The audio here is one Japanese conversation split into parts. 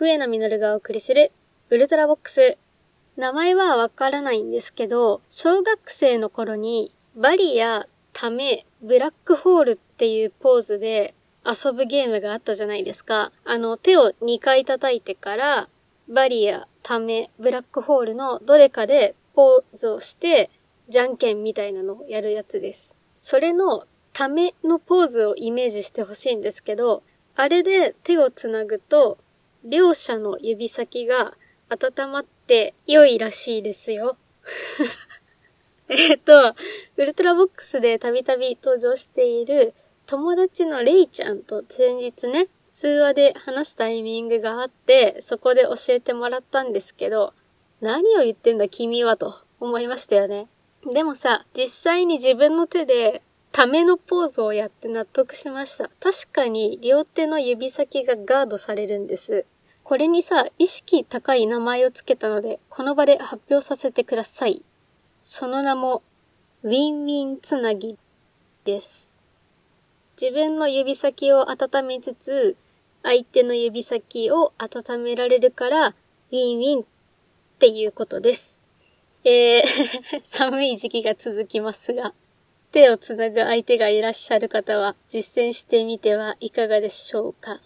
笛野実がお送りするウルトラボックス。名前はわからないんですけど、小学生の頃にバリやタメ、ブラックホールっていうポーズで遊ぶゲームがあったじゃないですか。あの、手を2回叩いてから、バリやタメ、ブラックホールのどれかでポーズをして、じゃんけんみたいなのをやるやつです。それのためのポーズをイメージしてほしいんですけど、あれで手をつなぐと、両者の指先が温まって良いらしいですよ。えっと、ウルトラボックスでたびたび登場している友達のレイちゃんと先日ね、通話で話すタイミングがあって、そこで教えてもらったんですけど、何を言ってんだ君はと思いましたよね。でもさ、実際に自分の手でためのポーズをやって納得しました。確かに両手の指先がガードされるんです。これにさ、意識高い名前をつけたので、この場で発表させてください。その名も、ウィンウィンつなぎです。自分の指先を温めつつ、相手の指先を温められるから、ウィンウィンっていうことです。えー 寒い時期が続きますが、手をつなぐ相手がいらっしゃる方は実践してみてはいかがでしょうか。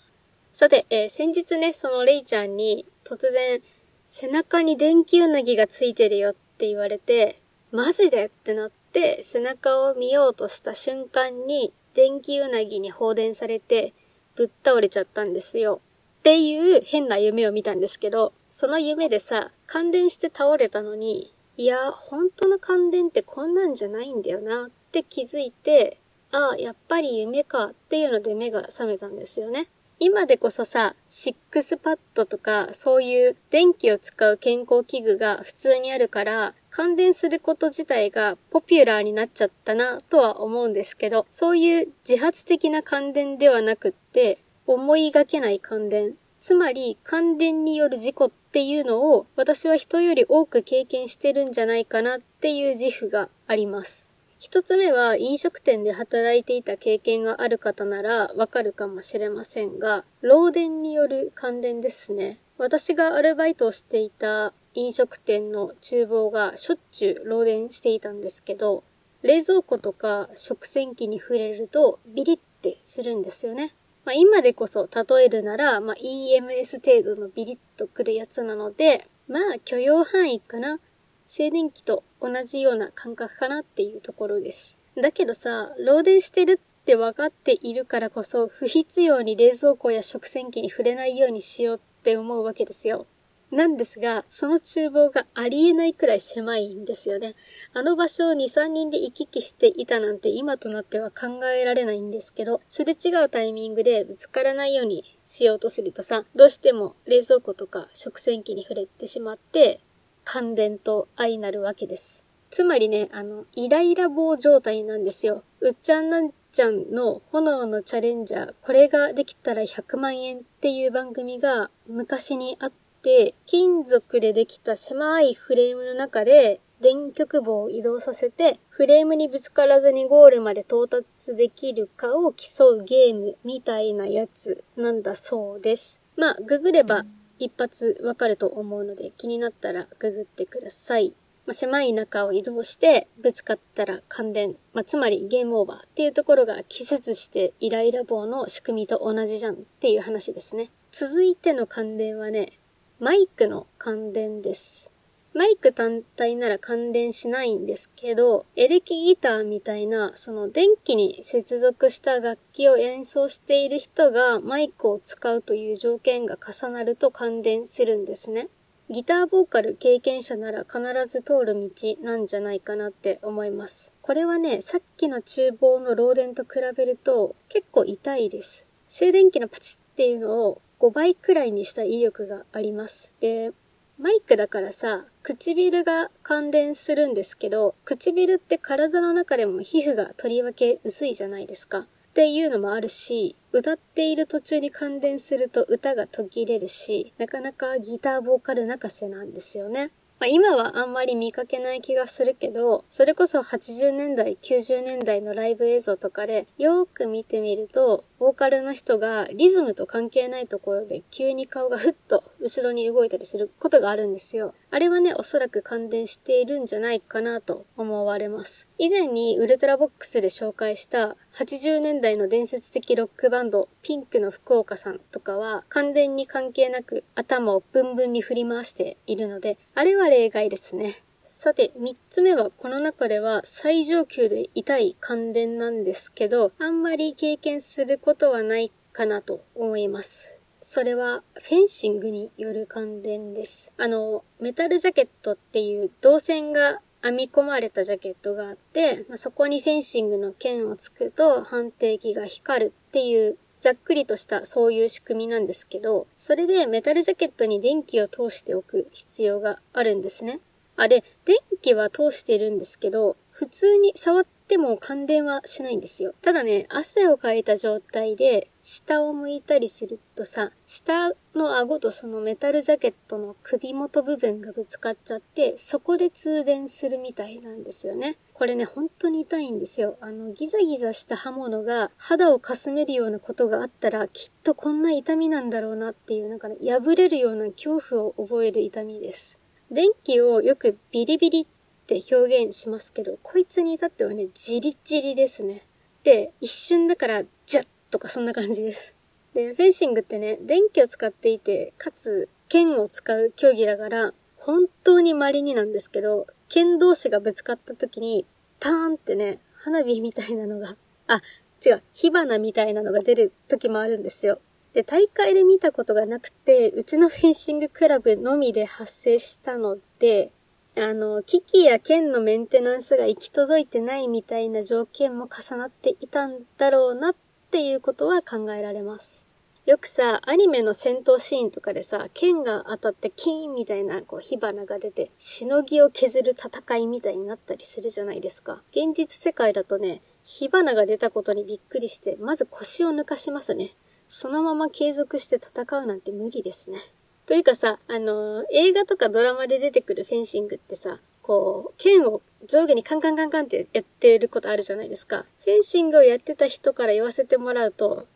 さて、えー、先日ね、そのレイちゃんに突然背中に電気うなぎがついてるよって言われて、マジでってなって背中を見ようとした瞬間に電気うなぎに放電されてぶっ倒れちゃったんですよ。っていう変な夢を見たんですけど、その夢でさ、感電して倒れたのに、いや、本当の感電ってこんなんじゃないんだよなって気づいて、ああ、やっぱり夢かっていうので目が覚めたんですよね。今でこそさ、シックスパッドとか、そういう電気を使う健康器具が普通にあるから、感電すること自体がポピュラーになっちゃったなとは思うんですけど、そういう自発的な感電ではなくって、思いがけない感電。つまり、感電による事故っていうのを私は人より多く経験してるんじゃないかなっていう自負があります。一つ目は飲食店で働いていた経験がある方ならわかるかもしれませんが、漏電による感電ですね。私がアルバイトをしていた飲食店の厨房がしょっちゅう漏電していたんですけど、冷蔵庫とか食洗機に触れるとビリってするんですよね。まあ、今でこそ例えるなら、まあ、EMS 程度のビリッとくるやつなので、まあ許容範囲かな。静電気と同じような感覚かなっていうところです。だけどさ、漏電してるって分かっているからこそ、不必要に冷蔵庫や食洗機に触れないようにしようって思うわけですよ。なんですが、その厨房がありえないくらい狭いんですよね。あの場所を2、3人で行き来していたなんて今となっては考えられないんですけど、すれ違うタイミングでぶつからないようにしようとするとさ、どうしても冷蔵庫とか食洗機に触れてしまって、感電と相なるわけです。つまりね、あの、イライラ棒状態なんですよ。うっちゃんなんちゃんの炎のチャレンジャー、これができたら100万円っていう番組が昔にあって、金属でできた狭いフレームの中で電極棒を移動させて、フレームにぶつからずにゴールまで到達できるかを競うゲームみたいなやつなんだそうです。まあ、ググれば一発わかると思うので気になったらググってください。まあ、狭い中を移動してぶつかったら感電、まあ、つまりゲームオーバーっていうところが季節してイライラ棒の仕組みと同じじゃんっていう話ですね。続いての感電はね、マイクの感電です。マイク単体なら感電しないんですけど、エレキギターみたいな、その電気に接続した楽器を演奏している人がマイクを使うという条件が重なると感電するんですね。ギターボーカル経験者なら必ず通る道なんじゃないかなって思います。これはね、さっきの厨房の漏電と比べると結構痛いです。静電気のパチっていうのを5倍くらいにした威力があります。で、マイクだからさ、唇が感電するんですけど、唇って体の中でも皮膚がとりわけ薄いじゃないですか。っていうのもあるし、歌っている途中に感電すると歌が途切れるし、なかなかギターボーカル泣かせなんですよね。まあ、今はあんまり見かけない気がするけど、それこそ80年代、90年代のライブ映像とかでよーく見てみると、ボーカルの人がリズムと関係ないところで急に顔がふっと後ろに動いたりすることがあるんですよ。あれはね、おそらく感電しているんじゃないかなと思われます。以前にウルトラボックスで紹介した80年代の伝説的ロックバンドピンクの福岡さんとかは感電に関係なく頭をブンブンに振り回しているので、あれは例外ですね。さて、三つ目は、この中では最上級で痛い感電なんですけど、あんまり経験することはないかなと思います。それは、フェンシングによる感電です。あの、メタルジャケットっていう導線が編み込まれたジャケットがあって、まあ、そこにフェンシングの剣をつくと判定機が光るっていうざっくりとしたそういう仕組みなんですけど、それでメタルジャケットに電気を通しておく必要があるんですね。あれ、電気は通してるんですけど、普通に触っても感電はしないんですよ。ただね、汗をかいた状態で下を向いたりするとさ、下の顎とそのメタルジャケットの首元部分がぶつかっちゃって、そこで通電するみたいなんですよね。これね、本当に痛いんですよ。あの、ギザギザした刃物が肌をかすめるようなことがあったら、きっとこんな痛みなんだろうなっていう、なんかね、破れるような恐怖を覚える痛みです。電気をよくビリビリっって表現しますけど、こいつに至ってはね、ジリジリですね。で、一瞬だから、ジャッとかそんな感じです。で、フェンシングってね、電気を使っていて、かつ、剣を使う競技だから、本当に稀になんですけど、剣同士がぶつかった時に、パーンってね、花火みたいなのが、あ、違う、火花みたいなのが出る時もあるんですよ。で、大会で見たことがなくて、うちのフェンシングクラブのみで発生したので、あの、機器や剣のメンテナンスが行き届いてないみたいな条件も重なっていたんだろうなっていうことは考えられます。よくさ、アニメの戦闘シーンとかでさ、剣が当たってキーンみたいなこう火花が出て、しのぎを削る戦いみたいになったりするじゃないですか。現実世界だとね、火花が出たことにびっくりして、まず腰を抜かしますね。そのまま継続して戦うなんて無理ですね。というかさ、あの、映画とかドラマで出てくるフェンシングってさ、こう、剣を上下にカンカンカンカンってやってることあるじゃないですか。フェンシングをやってた人から言わせてもらうと、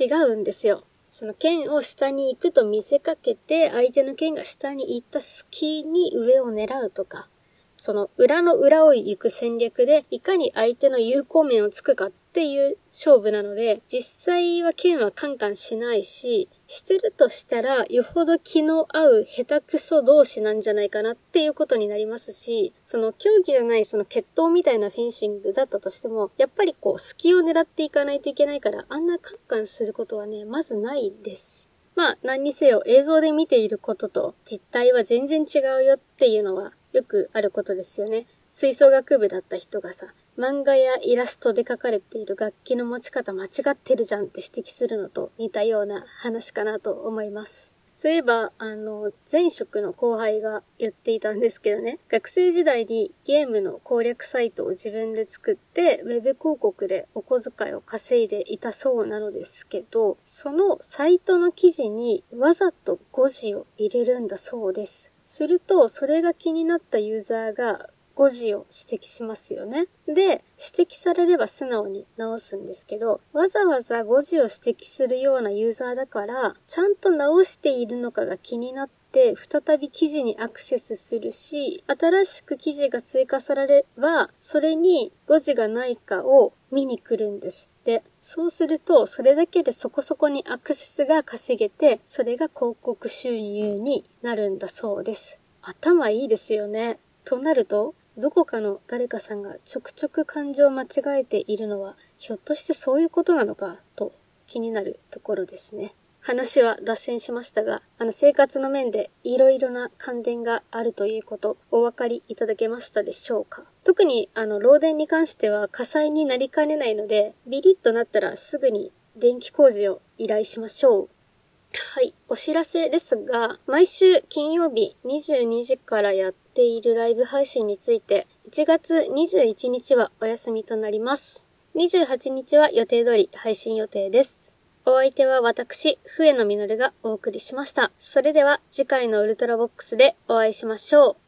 違うんですよ。その剣を下に行くと見せかけて、相手の剣が下に行った隙に上を狙うとか、その裏の裏を行く戦略で、いかに相手の有効面をつくかっっていう勝負なので、実際は剣はカンカンしないし、してるとしたら、よほど気の合う下手くそ同士なんじゃないかなっていうことになりますし、その競技じゃないその決闘みたいなフェンシングだったとしても、やっぱりこう、隙を狙っていかないといけないから、あんなカンカンすることはね、まずないです。まあ、何にせよ映像で見ていることと実態は全然違うよっていうのはよくあることですよね。吹奏楽部だった人がさ、漫画やイラストで描かれている楽器の持ち方間違ってるじゃんって指摘するのと似たような話かなと思います。そういえば、あの、前職の後輩が言っていたんですけどね、学生時代にゲームの攻略サイトを自分で作って、ウェブ広告でお小遣いを稼いでいたそうなのですけど、そのサイトの記事にわざと誤字を入れるんだそうです。すると、それが気になったユーザーが誤字を指摘しますよね。で、指摘されれば素直に直すんですけど、わざわざ誤字を指摘するようなユーザーだから、ちゃんと直しているのかが気になって、再び記事にアクセスするし、新しく記事が追加されれば、それに誤字がないかを見に来るんですって。そうすると、それだけでそこそこにアクセスが稼げて、それが広告収入になるんだそうです。頭いいですよね。となると、どこかの誰かさんがちょくちょく感情を間違えているのは、ひょっとしてそういうことなのか、と気になるところですね。話は脱線しましたが、あの生活の面でいろいろな関連があるということ、お分かりいただけましたでしょうか？特にあの漏電に関しては火災になりかねないので、ビリッとなったらすぐに電気工事を依頼しましょう。はい。お知らせですが、毎週金曜日22時からやっているライブ配信について、1月21日はお休みとなります。28日は予定通り配信予定です。お相手は私、笛野実がお送りしました。それでは次回のウルトラボックスでお会いしましょう。